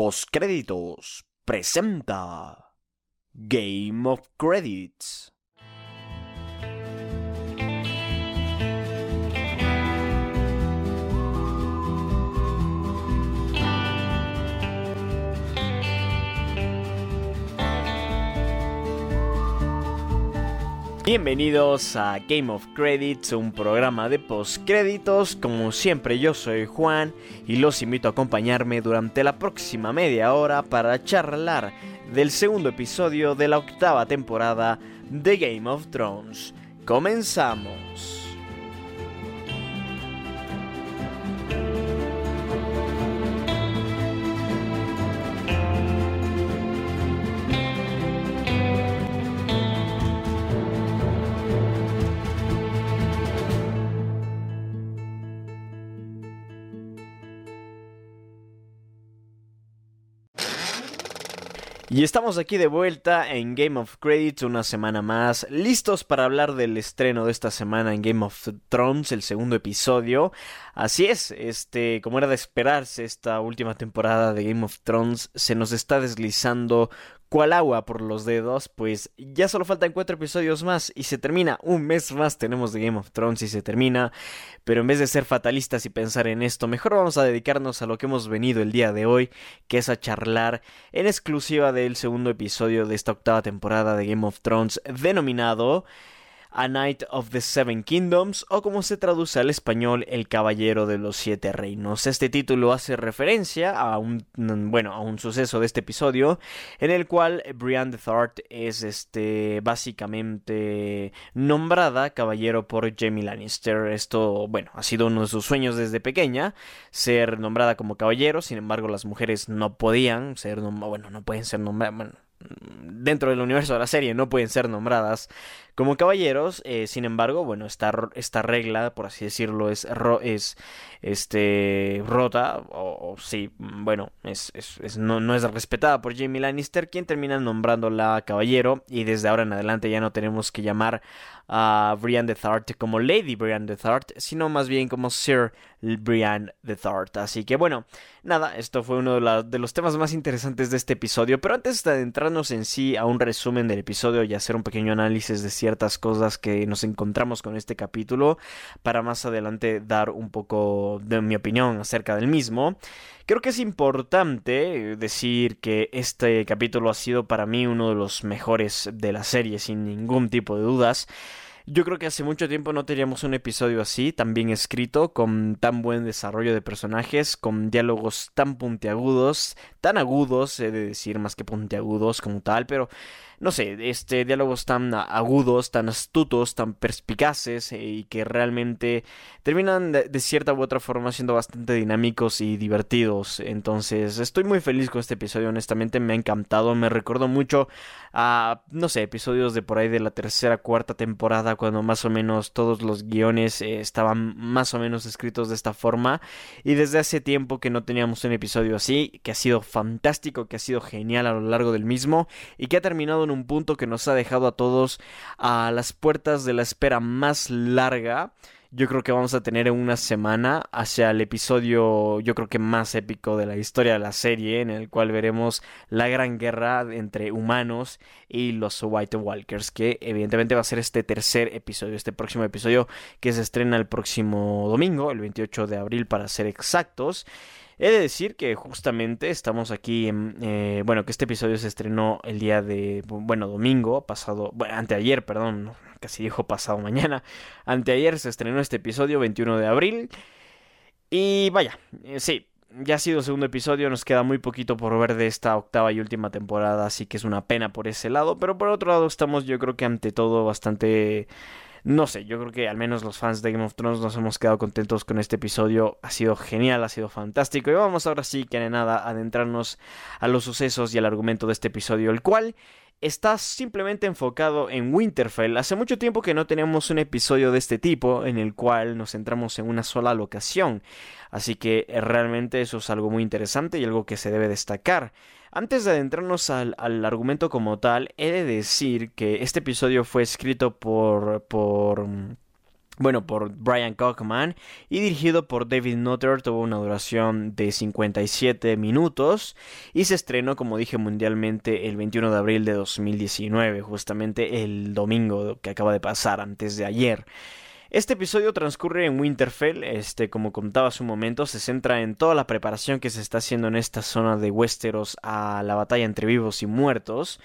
Postcréditos presenta Game of Credits. Bienvenidos a Game of Credits, un programa de postcréditos. Como siempre, yo soy Juan y los invito a acompañarme durante la próxima media hora para charlar del segundo episodio de la octava temporada de Game of Thrones. Comenzamos. Y estamos aquí de vuelta en Game of Credits una semana más, listos para hablar del estreno de esta semana en Game of Thrones, el segundo episodio. Así es, este, como era de esperarse, esta última temporada de Game of Thrones se nos está deslizando cual agua por los dedos, pues ya solo faltan cuatro episodios más y se termina. Un mes más tenemos de Game of Thrones y se termina. Pero en vez de ser fatalistas y pensar en esto, mejor vamos a dedicarnos a lo que hemos venido el día de hoy, que es a charlar en exclusiva del segundo episodio de esta octava temporada de Game of Thrones, denominado a Knight of the Seven Kingdoms o como se traduce al español El Caballero de los Siete Reinos. Este título hace referencia a un bueno, a un suceso de este episodio en el cual Brienne de Thart es este básicamente nombrada caballero por Jamie Lannister. Esto, bueno, ha sido uno de sus sueños desde pequeña ser nombrada como caballero, sin embargo las mujeres no podían ser bueno, no pueden ser nombradas, dentro del universo de la serie no pueden ser nombradas como caballeros. Eh, sin embargo, bueno, esta, esta regla, por así decirlo, es, es este, rota, o, sí, bueno, es, es, no, no, es respetada por Jamie Lannister, quien termina nombrándola caballero, y desde ahora en adelante ya no tenemos que llamar a Brienne de Thart como Lady Brienne de Thart, sino más bien como Sir Brienne de Thart. Así que bueno, nada, esto fue uno de, de los temas más interesantes de este episodio, pero antes de adentrarnos en sí a un resumen del episodio y hacer un pequeño análisis de ciertas cosas que nos encontramos con este capítulo, para más adelante dar un poco de mi opinión acerca del mismo. Creo que es importante decir que este capítulo ha sido para mí uno de los mejores de la serie, sin ningún tipo de dudas. Yo creo que hace mucho tiempo no teníamos un episodio así, tan bien escrito, con tan buen desarrollo de personajes, con diálogos tan puntiagudos, tan agudos, he de decir más que puntiagudos como tal, pero no sé, este, diálogos tan agudos, tan astutos, tan perspicaces eh, y que realmente terminan de, cierta u otra forma siendo bastante dinámicos y divertidos. Entonces, estoy muy feliz con este episodio, honestamente me ha encantado, me recuerdo mucho a, no sé, episodios de por ahí de la tercera, cuarta temporada, cuando más o menos todos los guiones eh, estaban más o menos escritos de esta forma. Y desde hace tiempo que no teníamos un episodio así, que ha sido fantástico, que ha sido genial a lo largo del mismo y que ha terminado un punto que nos ha dejado a todos a las puertas de la espera más larga. Yo creo que vamos a tener en una semana hacia el episodio, yo creo que más épico de la historia de la serie, en el cual veremos la gran guerra entre humanos y los White Walkers, que evidentemente va a ser este tercer episodio, este próximo episodio que se estrena el próximo domingo, el 28 de abril para ser exactos. He de decir que justamente estamos aquí, en, eh, bueno, que este episodio se estrenó el día de, bueno, domingo, pasado, bueno, anteayer, perdón, casi dijo pasado mañana, anteayer se estrenó este episodio, 21 de abril, y vaya, eh, sí, ya ha sido el segundo episodio, nos queda muy poquito por ver de esta octava y última temporada, así que es una pena por ese lado, pero por otro lado estamos yo creo que ante todo bastante no sé, yo creo que al menos los fans de Game of Thrones nos hemos quedado contentos con este episodio. Ha sido genial, ha sido fantástico. Y vamos ahora sí que de nada adentrarnos a los sucesos y al argumento de este episodio, el cual está simplemente enfocado en Winterfell. Hace mucho tiempo que no teníamos un episodio de este tipo en el cual nos centramos en una sola locación. Así que eh, realmente eso es algo muy interesante y algo que se debe destacar. Antes de adentrarnos al, argumento como tal, he de decir que este episodio fue escrito por, por bueno, por Brian Cockman y dirigido por David Nutter, tuvo una duración de 57 minutos y se estrenó, como dije, mundialmente el 21 de abril de 2019, justamente el domingo que acaba de pasar, antes de ayer. Este episodio transcurre en Winterfell, este, como contaba hace un momento, se centra en toda la preparación que se está haciendo en esta zona de Westeros a la batalla entre vivos y muertos.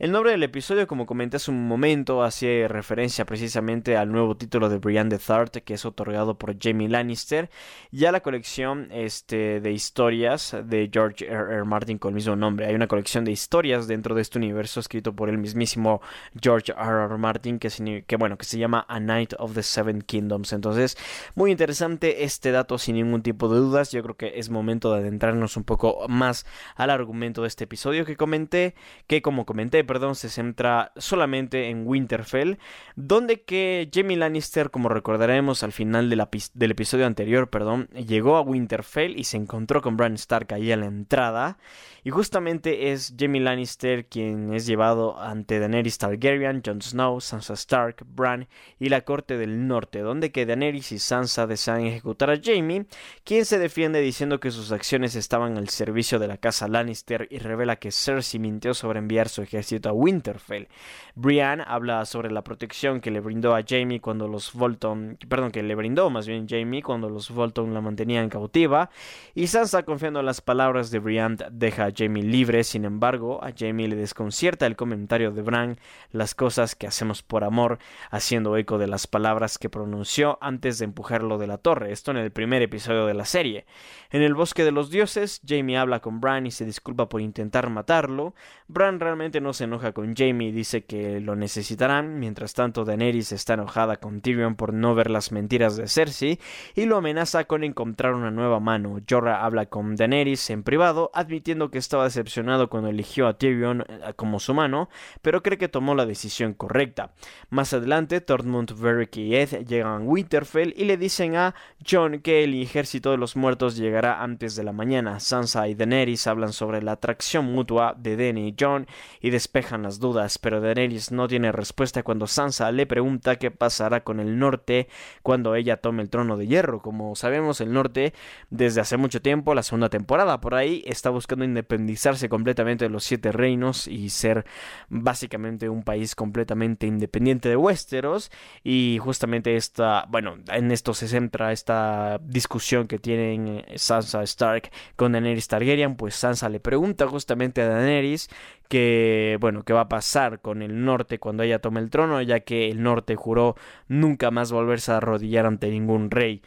El nombre del episodio, como comenté hace un momento, hace referencia precisamente al nuevo título de Brian the Third, que es otorgado por Jamie Lannister, y a la colección este, de historias de George R. R. Martin con el mismo nombre. Hay una colección de historias dentro de este universo escrito por el mismísimo George R. R. Martin, que, que, bueno, que se llama A Night of the Seven Kingdoms. Entonces, muy interesante este dato sin ningún tipo de dudas. Yo creo que es momento de adentrarnos un poco más al argumento de este episodio que comenté, que como comenté, perdón, se centra solamente en Winterfell, donde que Jamie Lannister, como recordaremos al final del episodio anterior, perdón, llegó a Winterfell y se encontró con Bran Stark ahí a la entrada, y justamente es Jamie Lannister quien es llevado ante Daenerys Targaryen, Jon Snow, Sansa Stark, Bran y la corte del norte, donde que Daenerys y Sansa desean ejecutar a Jamie, quien se defiende diciendo que sus acciones estaban al servicio de la casa Lannister y revela que Cersei mintió sobre enviar su ejército a Winterfell. Brienne habla sobre la protección que le brindó a Jamie cuando los Bolton, perdón, que le brindó más bien Jamie cuando los Bolton la mantenían cautiva, y Sansa confiando en las palabras de Brienne deja a Jamie libre, sin embargo, a Jamie le desconcierta el comentario de Bran, las cosas que hacemos por amor, haciendo eco de las palabras que pronunció antes de empujarlo de la torre, esto en el primer episodio de la serie. En el bosque de los dioses, Jamie habla con Bran y se disculpa por intentar matarlo. Bran realmente no se enoja con Jamie y dice que lo necesitarán, mientras tanto Daenerys está enojada con Tyrion por no ver las mentiras de Cersei y lo amenaza con encontrar una nueva mano. Jorah habla con Daenerys en privado, admitiendo que estaba decepcionado cuando eligió a Tyrion eh, como su mano, pero cree que tomó la decisión correcta. Más adelante, Tormund, Beric y Ed llegan a Winterfell y le dicen a Jon que el ejército de los muertos llegará antes de la mañana. Sansa y Daenerys hablan sobre la atracción mutua de Dany y Jon y despejan despejan las dudas, pero Daenerys no tiene respuesta cuando Sansa le pregunta qué pasará con el norte cuando ella tome el trono de hierro. Como sabemos, el norte desde hace mucho tiempo, la segunda temporada por ahí, está buscando independizarse completamente de los siete reinos y ser básicamente un país completamente independiente de Westeros. Y justamente esta, bueno, en esto se centra esta discusión que tienen Sansa Stark con Daenerys Targaryen, pues Sansa le pregunta justamente a Daenerys que, bueno, qué va a pasar con el norte cuando ella tome el trono, ya que el norte juró nunca más volverse a arrodillar ante ningún rey.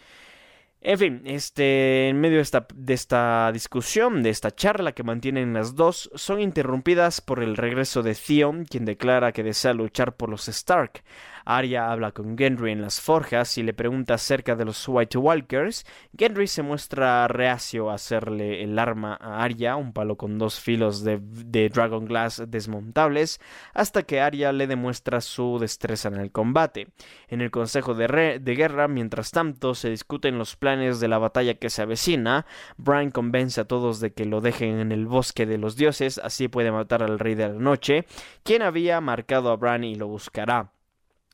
En fin, este, en medio de esta, de esta discusión, de esta charla que mantienen las dos, son interrumpidas por el regreso de Theon, quien declara que desea luchar por los Stark. Arya habla con Gendry en las forjas y le pregunta acerca de los White Walkers. Gendry se muestra reacio a hacerle el arma a Arya, un palo con dos filos de, Dragon Glass desmontables, hasta que Arya le demuestra su destreza en el combate. En el Consejo de, de Guerra, mientras tanto, se discuten los planes de la batalla que se avecina. Bran convence a todos de que lo dejen en el bosque de los dioses, así puede matar al rey de la noche, quien había marcado a Bran y lo buscará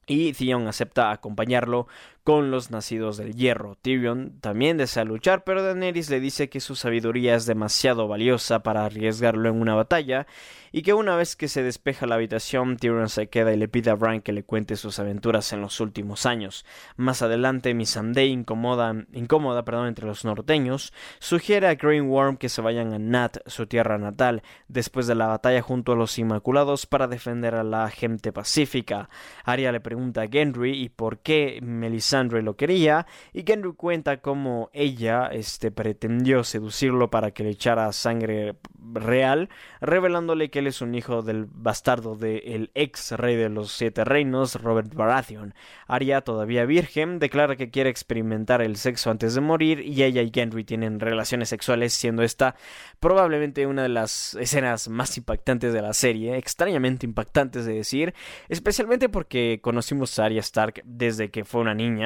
y Theon acepta acompañarlo con los nacidos del hierro. Tyrion también desea luchar, pero Daenerys le dice que su sabiduría es demasiado valiosa para arriesgarlo en una batalla y que una vez que se despeja la habitación, Tyrion se queda y le pide a Bran que le cuente sus aventuras en los últimos años. Más adelante, Missandei, incómoda, incómoda perdón, entre los norteños, sugiere a Green Worm que se vayan a Nat, su tierra natal, después de la batalla junto a los Inmaculados para defender a la gente pacífica. Arya le pregunta a Gendry y por qué Melisandre lo quería y Gendry cuenta cómo ella este, pretendió seducirlo para que le echara sangre real, revelándole que él es un hijo del bastardo del ex rey de los siete reinos, Robert Baratheon. Arya, todavía virgen, declara que quiere experimentar el sexo antes de morir y ella y Gendry tienen relaciones sexuales, siendo esta probablemente una de las escenas más impactantes de la serie, extrañamente impactantes de decir, especialmente porque conocimos a Arya Stark desde que fue una niña,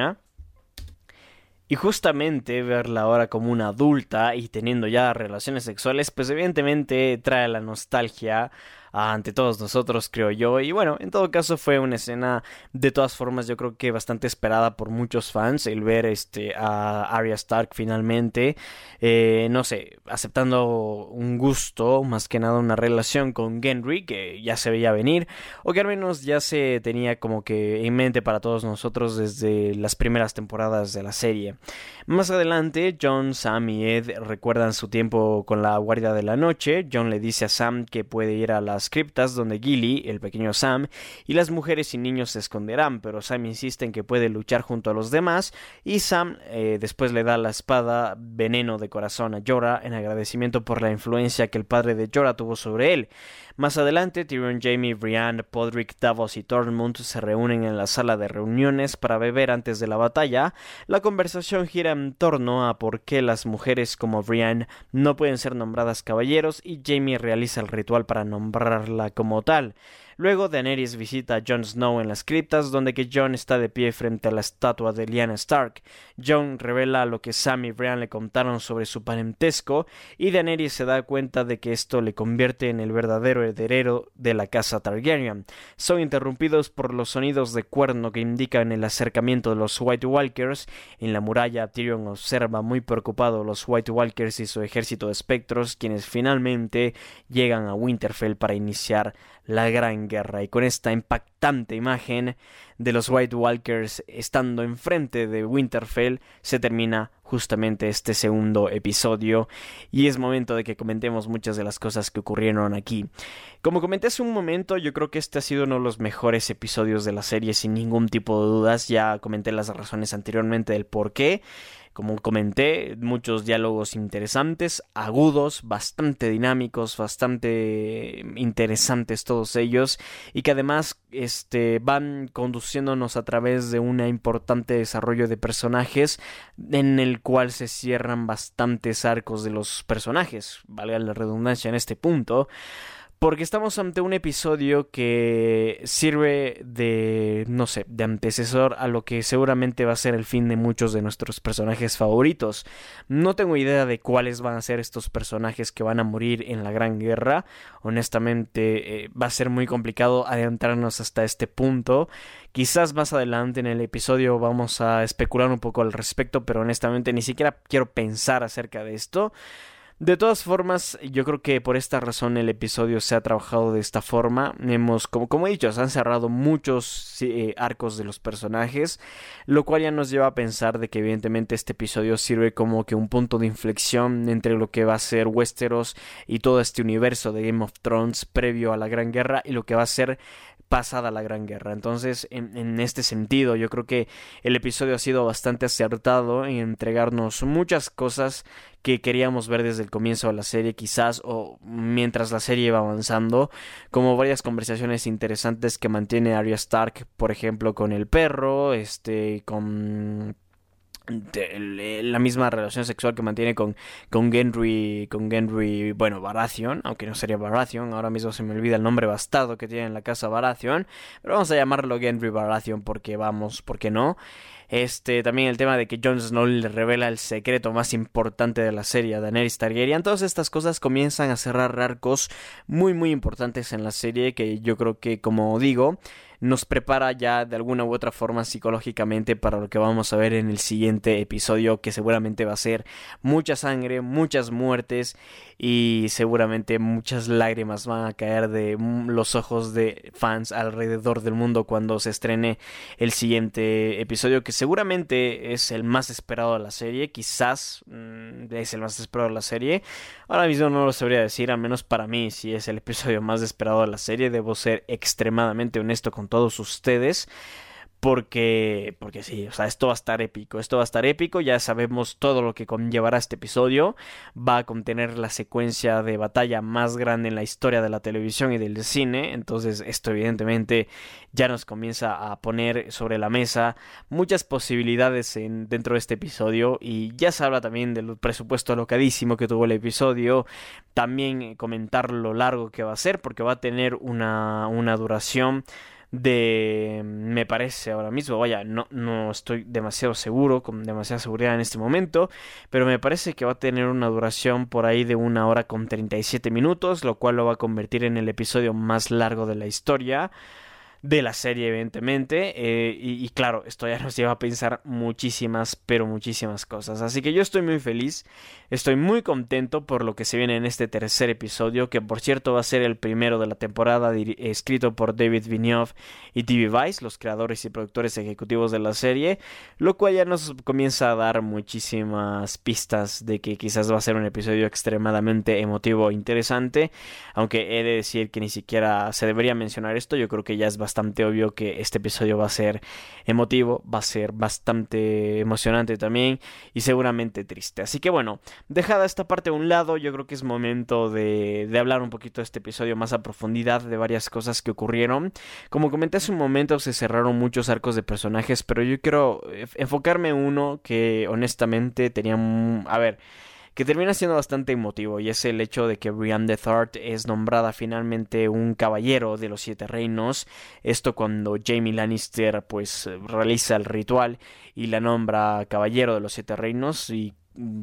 y justamente verla ahora como una adulta y teniendo ya relaciones sexuales, pues evidentemente trae la nostalgia ante todos nosotros, creo yo. Y bueno, en todo caso fue una escena de todas formas yo creo que bastante esperada por muchos fans el ver este a Arya Stark finalmente, eh, no sé, aceptando un gusto, más que nada una relación con Gendry que ya se veía venir o que al menos ya se tenía como que en mente para todos nosotros desde las primeras temporadas de la serie. Más adelante, John, Sam y Ed recuerdan su tiempo con la Guardia de la Noche. John le dice a Sam que puede ir a las criptas donde Gilly, el pequeño Sam, y las mujeres y niños se esconderán, pero Sam insiste en que puede luchar junto a los demás y Sam eh, después le da la espada veneno de corazón a Jorah en agradecimiento por la influencia que el padre de Jorah tuvo sobre él. Más adelante, Tyrion, Jamie, Brienne, Podrick, Davos y Tormund se reúnen en la sala de reuniones para beber antes de la batalla. La conversación gira en torno a por qué las mujeres como Brienne no pueden ser nombradas caballeros y Jamie realiza el ritual para nombrarla como tal. Luego Daenerys visita a Jon Snow en las criptas, donde que Jon está de pie frente a la estatua de Lyanna Stark. Jon revela lo que Sam y Brian le contaron sobre su parentesco, y Daenerys se da cuenta de que esto le convierte en el verdadero heredero de la casa Targaryen. Son interrumpidos por los sonidos de cuerno que indican el acercamiento de los White Walkers. En la muralla, Tyrion observa muy preocupado los White Walkers y su ejército de espectros, quienes finalmente llegan a Winterfell para iniciar la Gran Guerra. Y con esta impactante imagen de los White Walkers estando enfrente de Winterfell, se termina justamente este segundo episodio y es momento de que comentemos muchas de las cosas que ocurrieron aquí. Como comenté hace un momento, yo creo que este ha sido uno de los mejores episodios de la serie sin ningún tipo de dudas, ya comenté las razones anteriormente del por qué. Como comenté, muchos diálogos interesantes, agudos, bastante dinámicos, bastante interesantes todos ellos y que además este, van conduciéndonos a través de un importante desarrollo de personajes en el cual se cierran bastantes arcos de los personajes, valga la redundancia en este punto. Porque estamos ante un episodio que sirve de, no sé, de antecesor a lo que seguramente va a ser el fin de muchos de nuestros personajes favoritos. No tengo idea de cuáles van a ser estos personajes que van a morir en la Gran Guerra. Honestamente, eh, va a ser muy complicado adentrarnos hasta este punto. Quizás más adelante en el episodio vamos a especular un poco al respecto, pero honestamente ni siquiera quiero pensar acerca de esto. De todas formas, yo creo que por esta razón el episodio se ha trabajado de esta forma. Hemos, como, como he dicho, se han cerrado muchos eh, arcos de los personajes, lo cual ya nos lleva a pensar de que evidentemente este episodio sirve como que un punto de inflexión entre lo que va a ser Westeros y todo este universo de Game of Thrones previo a la Gran Guerra y lo que va a ser pasada la Gran Guerra. Entonces, en, este sentido, yo creo que el episodio ha sido bastante acertado en entregarnos muchas cosas que queríamos ver desde el comienzo de la serie, quizás, o mientras la serie iba avanzando, como varias conversaciones interesantes que mantiene Arya Stark, por ejemplo, con el perro, este, con la misma relación sexual que mantiene con, con Genry, con Genry, bueno, Baratheon, aunque no sería Baratheon, ahora mismo se me olvida el nombre bastardo que tiene en la casa Baratheon, pero vamos a llamarlo Genry Baratheon porque vamos, porque no. Este, también el tema de que Jon Snow le revela el secreto más importante de la serie a Daenerys Targaryen. Todas estas cosas comienzan a cerrar arcos muy muy importantes en la serie que yo creo que como digo nos prepara ya de alguna u otra forma psicológicamente para lo que vamos a ver en el siguiente episodio que seguramente va a ser mucha sangre, muchas muertes y seguramente muchas lágrimas van a caer de los ojos de fans alrededor del mundo cuando se estrene el siguiente episodio que seguramente es el más esperado de la serie, quizás mm, es el más esperado de la serie. Ahora mismo no lo sabría decir, al menos para mí si es el episodio más esperado de la serie, debo ser extremadamente honesto con todos ustedes. Porque, porque sí, o sea, esto va a estar épico, esto va a estar épico, ya sabemos todo lo que conllevará este episodio, va a contener la secuencia de batalla más grande en la historia de la televisión y del cine, entonces esto evidentemente ya nos comienza a poner sobre la mesa muchas posibilidades en, dentro de este episodio y ya se habla también del presupuesto locadísimo que tuvo el episodio, también comentar lo largo que va a ser porque va a tener una, una duración de me parece ahora mismo vaya no, no estoy demasiado seguro con demasiada seguridad en este momento pero me parece que va a tener una duración por ahí de una hora con 37 minutos lo cual lo va a convertir en el episodio más largo de la historia de la serie, evidentemente. Eh, y, claro, esto ya nos lleva a pensar muchísimas, pero muchísimas cosas. Así que yo estoy muy feliz, estoy muy contento por lo que se viene en este tercer episodio, que por cierto va a ser el primero de la temporada, escrito por David Vigneault y TV Vice, los creadores y productores ejecutivos de la serie, lo cual ya nos comienza a dar muchísimas pistas de que quizás va a ser un episodio extremadamente emotivo e interesante, aunque he de decir que ni siquiera se debería mencionar esto, yo creo que ya es bastante bastante obvio que este episodio va a ser emotivo, va a ser bastante emocionante también y seguramente triste. Así que bueno, dejada esta parte a un lado, yo creo que es momento de, hablar un poquito de este episodio más a profundidad de varias cosas que ocurrieron. Como comenté hace un momento, se cerraron muchos arcos de personajes, pero yo quiero enfocarme en uno que honestamente tenía... A ver, que termina siendo bastante emotivo y es el hecho de que Brienne de Thart es nombrada finalmente un caballero de los siete reinos. Esto cuando Jamie Lannister pues realiza el ritual y la nombra caballero de los siete reinos y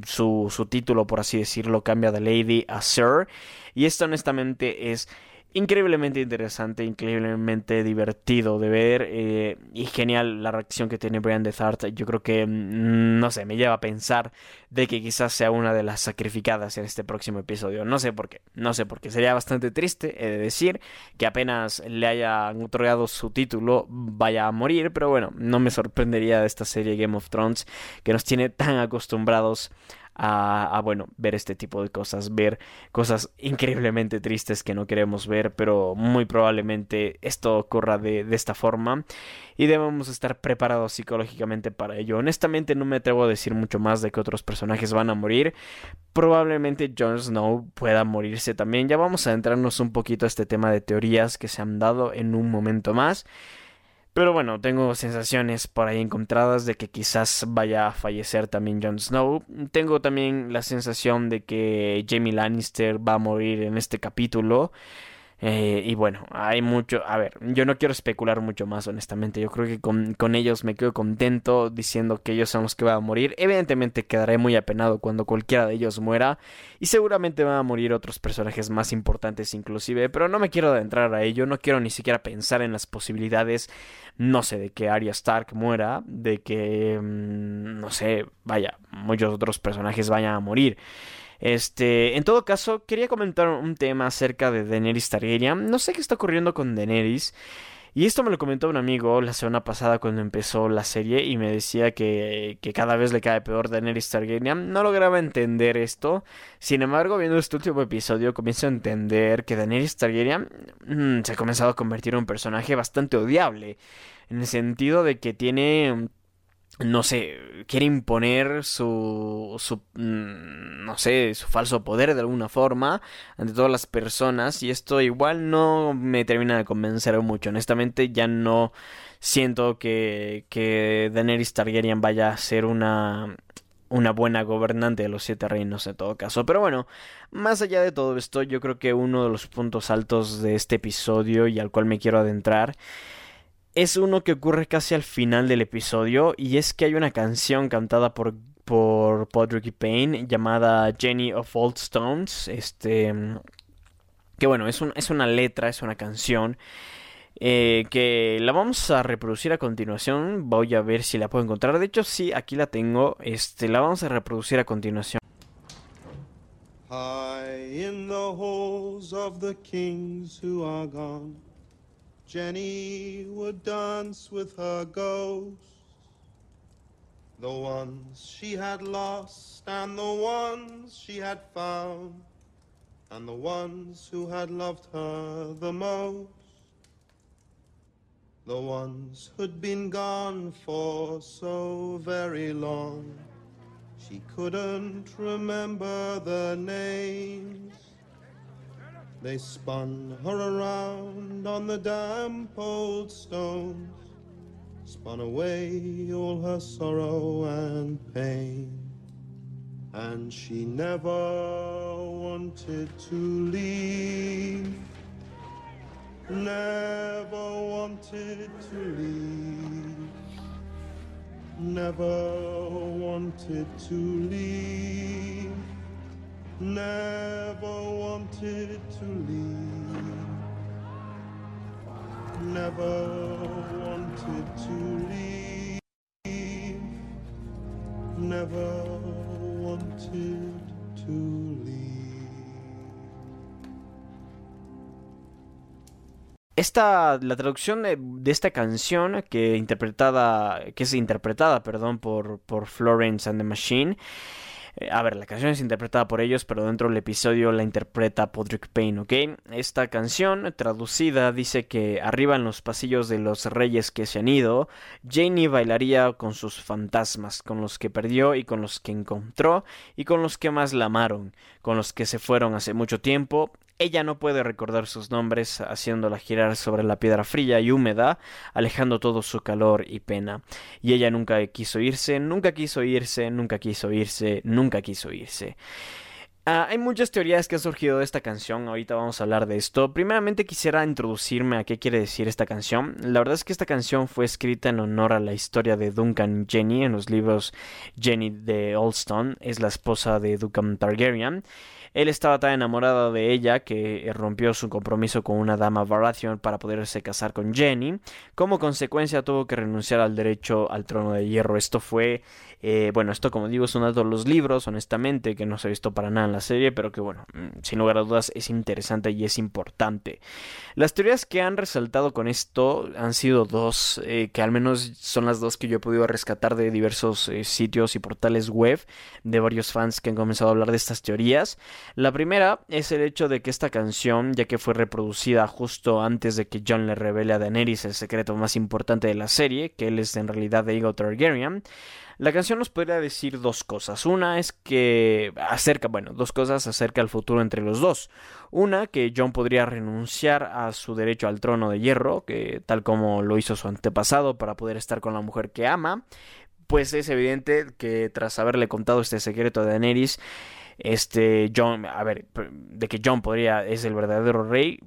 su, su título por así decirlo cambia de Lady a Sir y esto honestamente es increíblemente interesante, increíblemente divertido de ver eh, y genial la reacción que tiene Brian de. Yo creo que, mm, no sé, me lleva a pensar de que quizás sea una de las sacrificadas en este próximo episodio. No sé por qué, no sé por qué. Sería bastante triste, he de decir, que apenas le hayan otorgado su título vaya a morir, pero bueno, no me sorprendería de esta serie Game of Thrones que nos tiene tan acostumbrados a, bueno, ver este tipo de cosas, ver cosas increíblemente tristes que no queremos ver, pero muy probablemente esto ocurra de, de esta forma y debemos estar preparados psicológicamente para ello. Honestamente no me atrevo a decir mucho más de que otros personajes van a morir. Probablemente Jon Snow pueda morirse también. Ya vamos a entrarnos un poquito a este tema de teorías que se han dado en un momento más. Pero bueno, tengo sensaciones por ahí encontradas de que quizás vaya a fallecer también Jon Snow. Tengo también la sensación de que Jamie Lannister va a morir en este capítulo. Eh, y bueno, hay mucho. A ver, yo no quiero especular mucho más, honestamente. Yo creo que con, con, ellos me quedo contento diciendo que ellos son los que van a morir. Evidentemente quedaré muy apenado cuando cualquiera de ellos muera. Y seguramente van a morir otros personajes más importantes, inclusive. Pero no me quiero adentrar a ello. No quiero ni siquiera pensar en las posibilidades. No sé, de que Arya Stark muera. De que. Mm, no sé, vaya, muchos otros personajes vayan a morir. Este, en todo caso, quería comentar un tema acerca de Daenerys Targaryen. No sé qué está ocurriendo con Daenerys. Y esto me lo comentó un amigo la semana pasada cuando empezó la serie y me decía que, que cada vez le cae peor Daenerys Targaryen. No lograba entender esto. Sin embargo, viendo este último episodio, comienzo a entender que Daenerys Targaryen mm, se ha comenzado a convertir en un personaje bastante odiable. En el sentido de que tiene no sé, quiere imponer su, su, mm, no sé, su falso poder de alguna forma ante todas las personas y esto igual no me termina de convencer mucho. Honestamente ya no siento que, que Daenerys Targaryen vaya a ser una, una buena gobernante de los siete reinos en todo caso. Pero bueno, más allá de todo esto, yo creo que uno de los puntos altos de este episodio y al cual me quiero adentrar es uno que ocurre casi al final del episodio y es que hay una canción cantada por por Podrick Payne llamada Jenny of Old Stones, este que bueno, es, es una letra, es una canción eh, que la vamos a reproducir a continuación, voy a ver si la puedo encontrar, de hecho sí, aquí la tengo, este la vamos a reproducir a continuación. in the halls of the kings who are gone. Jenny would dance with her ghosts, the ones she had lost and the ones she had found, and the ones who had loved her the most, the ones who'd been gone for so very long. She couldn't remember the names. They spun her around on the damp old stones, spun away all her sorrow and pain. And she never wanted to leave. never wanted to leave, never wanted to leave, never wanted to leave, never wanted to leave, never wanted to leave. Esta, la traducción de, de, esta canción que interpretada, que es interpretada, perdón, por, por Florence and the Machine. Eh, a ver, la canción es interpretada por ellos, pero dentro del episodio la interpreta Podrick Payne, ¿ok? Esta canción, traducida, dice que arriba en los pasillos de los reyes que se han ido, Janie bailaría con sus fantasmas, con los que perdió y con los que encontró, y con los que más la amaron, con los que se fueron hace mucho tiempo, ella no puede recordar sus nombres, haciéndola girar sobre la piedra fría y húmeda, alejando todo su calor y pena. Y ella nunca quiso irse, nunca quiso irse, nunca quiso irse, nunca quiso irse. Uh, hay muchas teorías que han surgido de esta canción, ahorita vamos a hablar de esto. Primeramente quisiera introducirme a qué quiere decir esta canción. La verdad es que esta canción fue escrita en honor a la historia de Duncan Jenny en los libros Jenny de Olston, es la esposa de Duncan Targaryen. Él estaba tan enamorado de ella que rompió su compromiso con una dama Baratheon para poderse casar con Jenny. Como consecuencia tuvo que renunciar al derecho al trono de hierro. Esto fue, eh, bueno, esto como digo es uno de los libros, honestamente, que no se ha visto para nada la serie, pero que bueno, mm, sin lugar a dudas es interesante y es importante. Las teorías que han resaltado con esto han sido dos, eh, que al menos son las dos que yo he podido rescatar de diversos eh, sitios y portales web de varios fans que han comenzado a hablar de estas teorías. La primera es el hecho de que esta canción, ya que fue reproducida justo antes de que John le revele a Daenerys el secreto más importante de la serie, que él es en realidad Aegon Targaryen, la canción nos podría decir dos cosas. Una es que acerca, bueno, dos cosas acerca del futuro entre los dos. Una, que John podría renunciar a su derecho al trono de hierro, que tal como lo hizo su antepasado para poder estar con la mujer que ama. Pues es evidente que tras haberle contado este secreto a Daenerys, este John, a ver, de que John podría es el verdadero rey.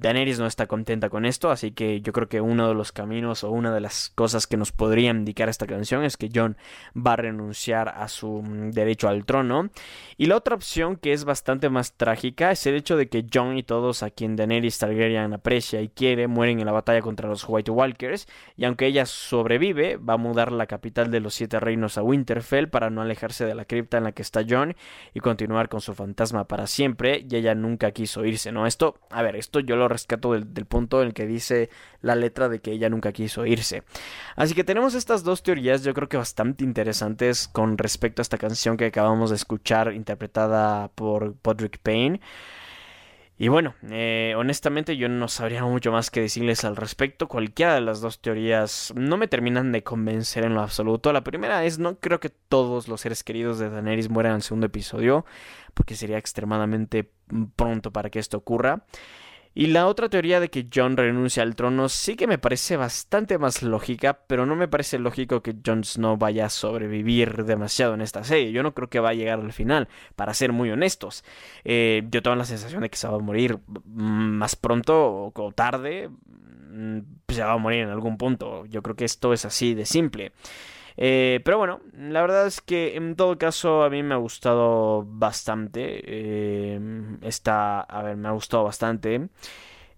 Daenerys no está contenta con esto, así que yo creo que uno de los caminos o una de las cosas que nos podría indicar esta canción es que John va a renunciar a su mm, derecho al trono. Y la otra opción que es bastante más trágica es el hecho de que John y todos a quien Daenerys Targaryen aprecia y quiere mueren en la batalla contra los White Walkers y aunque ella sobrevive va a mudar la capital de los siete reinos a Winterfell para no alejarse de la cripta en la que está John y continuar con su fantasma para siempre y ella nunca quiso irse, ¿no? Esto, a ver, esto yo lo rescato del, punto en el que dice la letra de que ella nunca quiso irse. Así que tenemos estas dos teorías, yo creo que bastante interesantes con respecto a esta canción que acabamos de escuchar, interpretada por Podrick Payne. Y bueno, eh, honestamente yo no sabría mucho más que decirles al respecto. Cualquiera de las dos teorías no me terminan de convencer en lo absoluto. La primera es no creo que todos los seres queridos de Daenerys mueran en el segundo episodio, porque sería extremadamente pronto para que esto ocurra. Y la otra teoría de que John renuncia al trono sí que me parece bastante más lógica, pero no me parece lógico que Jon Snow vaya a sobrevivir demasiado en esta serie. Yo no creo que va a llegar al final, para ser muy honestos. Eh, yo tengo la sensación de que se va a morir más pronto o tarde. Se va a morir en algún punto. Yo creo que esto es así de simple. Eh, pero bueno, la verdad es que en todo caso a mí me ha gustado bastante. Eh, está, a ver, me ha gustado bastante.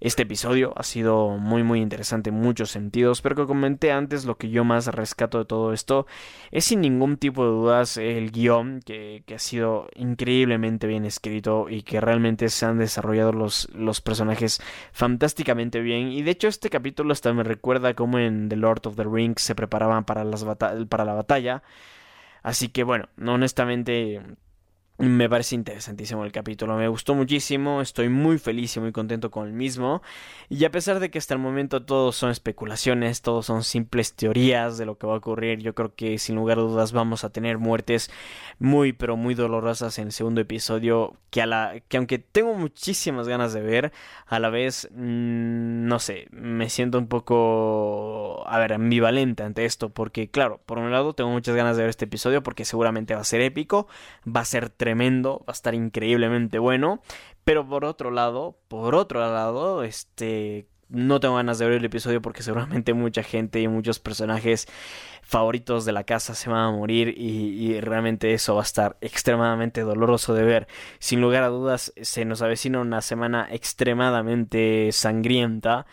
Este episodio ha sido muy muy interesante en muchos sentidos, pero que comenté antes lo que yo más rescato de todo esto es sin ningún tipo de dudas el guion que, que ha sido increíblemente bien escrito y que realmente se han desarrollado los, los personajes fantásticamente bien y de hecho este capítulo hasta me recuerda como en The Lord of the Rings se preparaban para, las para la batalla. Así que bueno, honestamente me parece interesantísimo el capítulo, me gustó muchísimo, estoy muy feliz y muy contento con el mismo. Y a pesar de que hasta el momento todos son especulaciones, todos son simples teorías de lo que va a ocurrir, yo creo que sin lugar a dudas vamos a tener muertes muy pero muy dolorosas en el segundo episodio que a la que aunque tengo muchísimas ganas de ver, a la vez mmm, no sé, me siento un poco a ver, ambivalente ante esto porque claro, por un lado tengo muchas ganas de ver este episodio porque seguramente va a ser épico, va a ser tremendo, va a estar increíblemente bueno, pero por otro lado, por otro lado, este no tengo ganas de ver el episodio porque seguramente mucha gente y muchos personajes favoritos de la casa se van a morir y, y, realmente eso va a estar extremadamente doloroso de ver. Sin lugar a dudas, se nos avecina una semana extremadamente sangrienta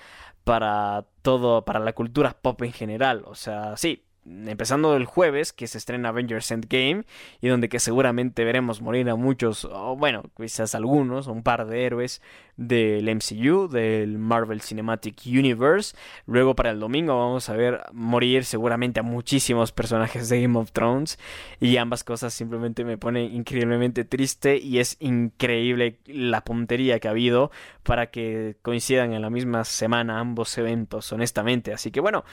para todo, para la cultura pop en general. O sea, sí, empezando el jueves, que se estrena Avengers Endgame, y donde que seguramente veremos morir a muchos, o bueno, quizás algunos, un par de héroes del MCU, del Marvel Cinematic Universe. Luego para el domingo vamos a ver morir seguramente a muchísimos personajes de Game of Thrones, y ambas cosas simplemente me ponen increíblemente triste, y es increíble la puntería que ha habido para que coincidan en la misma semana ambos eventos, honestamente. Así que bueno,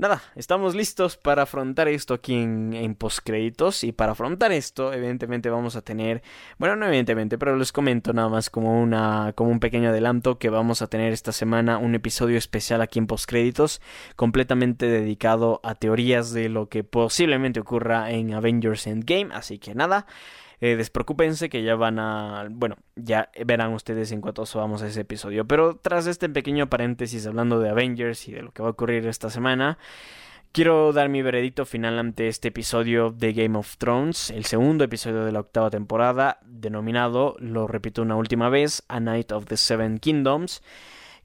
nada, estamos listos para afrontar esto aquí en, en postcréditos. Y para afrontar esto, evidentemente vamos a tener. Bueno, no evidentemente, pero les comento nada más como una. como un pequeño adelanto que vamos a tener esta semana un episodio especial aquí en postcréditos. Completamente dedicado a teorías de lo que posiblemente ocurra en Avengers Endgame. Así que nada. Eh, despreocúpense que ya van a... Bueno, ya verán ustedes en cuanto subamos ese episodio. Pero tras este pequeño paréntesis hablando de Avengers y de lo que va a ocurrir esta semana... Quiero dar mi veredicto final ante este episodio de Game of Thrones, el segundo episodio de la octava temporada, denominado, lo repito una última vez, A Night of the Seven Kingdoms,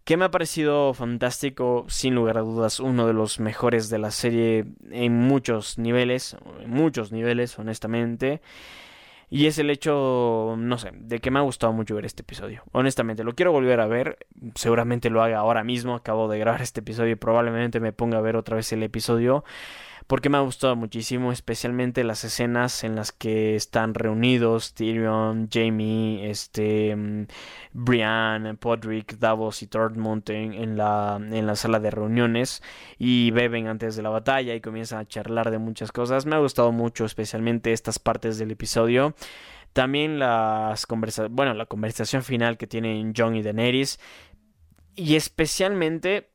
que me ha parecido fantástico, sin lugar a dudas, uno de los mejores de la serie en muchos niveles, en muchos niveles, honestamente. Y es el hecho, no sé, de que me ha gustado mucho ver este episodio. Honestamente, lo quiero volver a ver. Seguramente lo haga ahora mismo. Acabo de grabar este episodio y probablemente me ponga a ver otra vez el episodio porque me ha gustado muchísimo, especialmente las escenas en las que están reunidos Tyrion, Jamie, este, mm, Brian, Podrick, Davos y Tormund en, la, en la sala de reuniones y beben antes de la batalla y comienzan a charlar de muchas cosas. Me ha gustado mucho, especialmente estas partes del episodio. También las conversaciones, bueno, la conversación final que tienen John y Daenerys. Y especialmente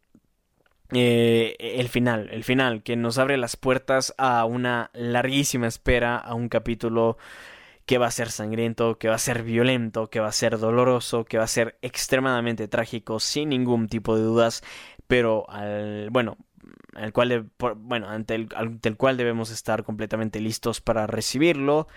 eh, el final, el final, que nos abre las puertas a una larguísima espera, a un capítulo que va a ser sangriento, que va a ser violento, que va a ser doloroso, que va a ser extremadamente trágico, sin ningún tipo de dudas, pero al, bueno, al cual, bueno, ante el, ante el cual debemos estar completamente listos para recibirlo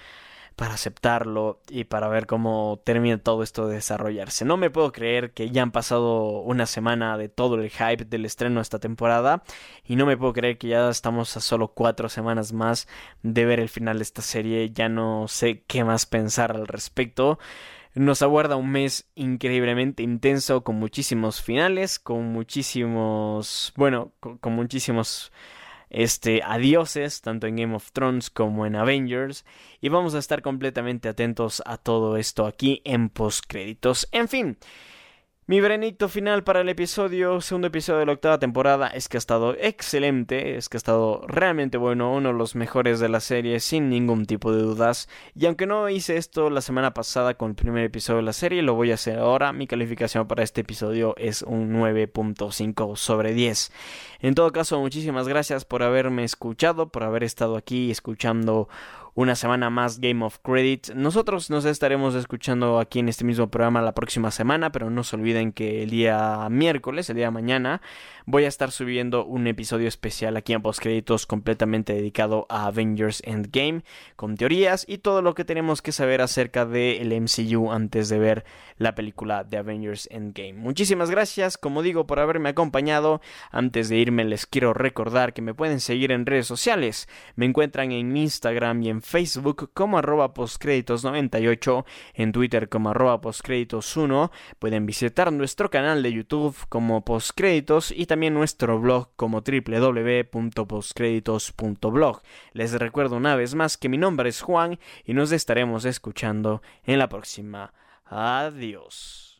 para aceptarlo y para ver cómo termina todo esto de desarrollarse. No me puedo creer que ya han pasado una semana de todo el hype del estreno de esta temporada y no me puedo creer que ya estamos a solo cuatro semanas más de ver el final de esta serie. Ya no sé qué más pensar al respecto. Nos aguarda un mes increíblemente intenso con muchísimos finales, con muchísimos, bueno, con, con muchísimos este, adioses, tanto en Game of Thrones como en Avengers. Y vamos a estar completamente atentos a todo esto aquí en postcréditos. En fin. Mi veredicto final para el episodio, segundo episodio de la octava temporada, es que ha estado excelente, es que ha estado realmente bueno, uno de los mejores de la serie sin ningún tipo de dudas. Y aunque no hice esto la semana pasada con el primer episodio de la serie, lo voy a hacer ahora. Mi calificación para este episodio es un 9.5 sobre 10. En todo caso, muchísimas gracias por haberme escuchado, por haber estado aquí escuchando una semana más Game of Credit. Nosotros nos estaremos escuchando aquí en este mismo programa la próxima semana, pero no se olviden que el día miércoles, el día de mañana, voy a estar subiendo un episodio especial aquí en Postcréditos completamente dedicado a Avengers Endgame, con teorías y todo lo que tenemos que saber acerca del MCU antes de ver la película de Avengers Endgame. Muchísimas gracias, como digo, por haberme acompañado. Antes de irme les quiero recordar que me pueden seguir en redes sociales. Me encuentran en Instagram y en Facebook como arroba postcréditos98, en Twitter como arroba postcréditos1. Pueden visitar nuestro canal de YouTube como postcréditos y también nuestro blog como www.postcréditos.blog. Les recuerdo una vez más que mi nombre es Juan y nos estaremos escuchando en la próxima. Adiós.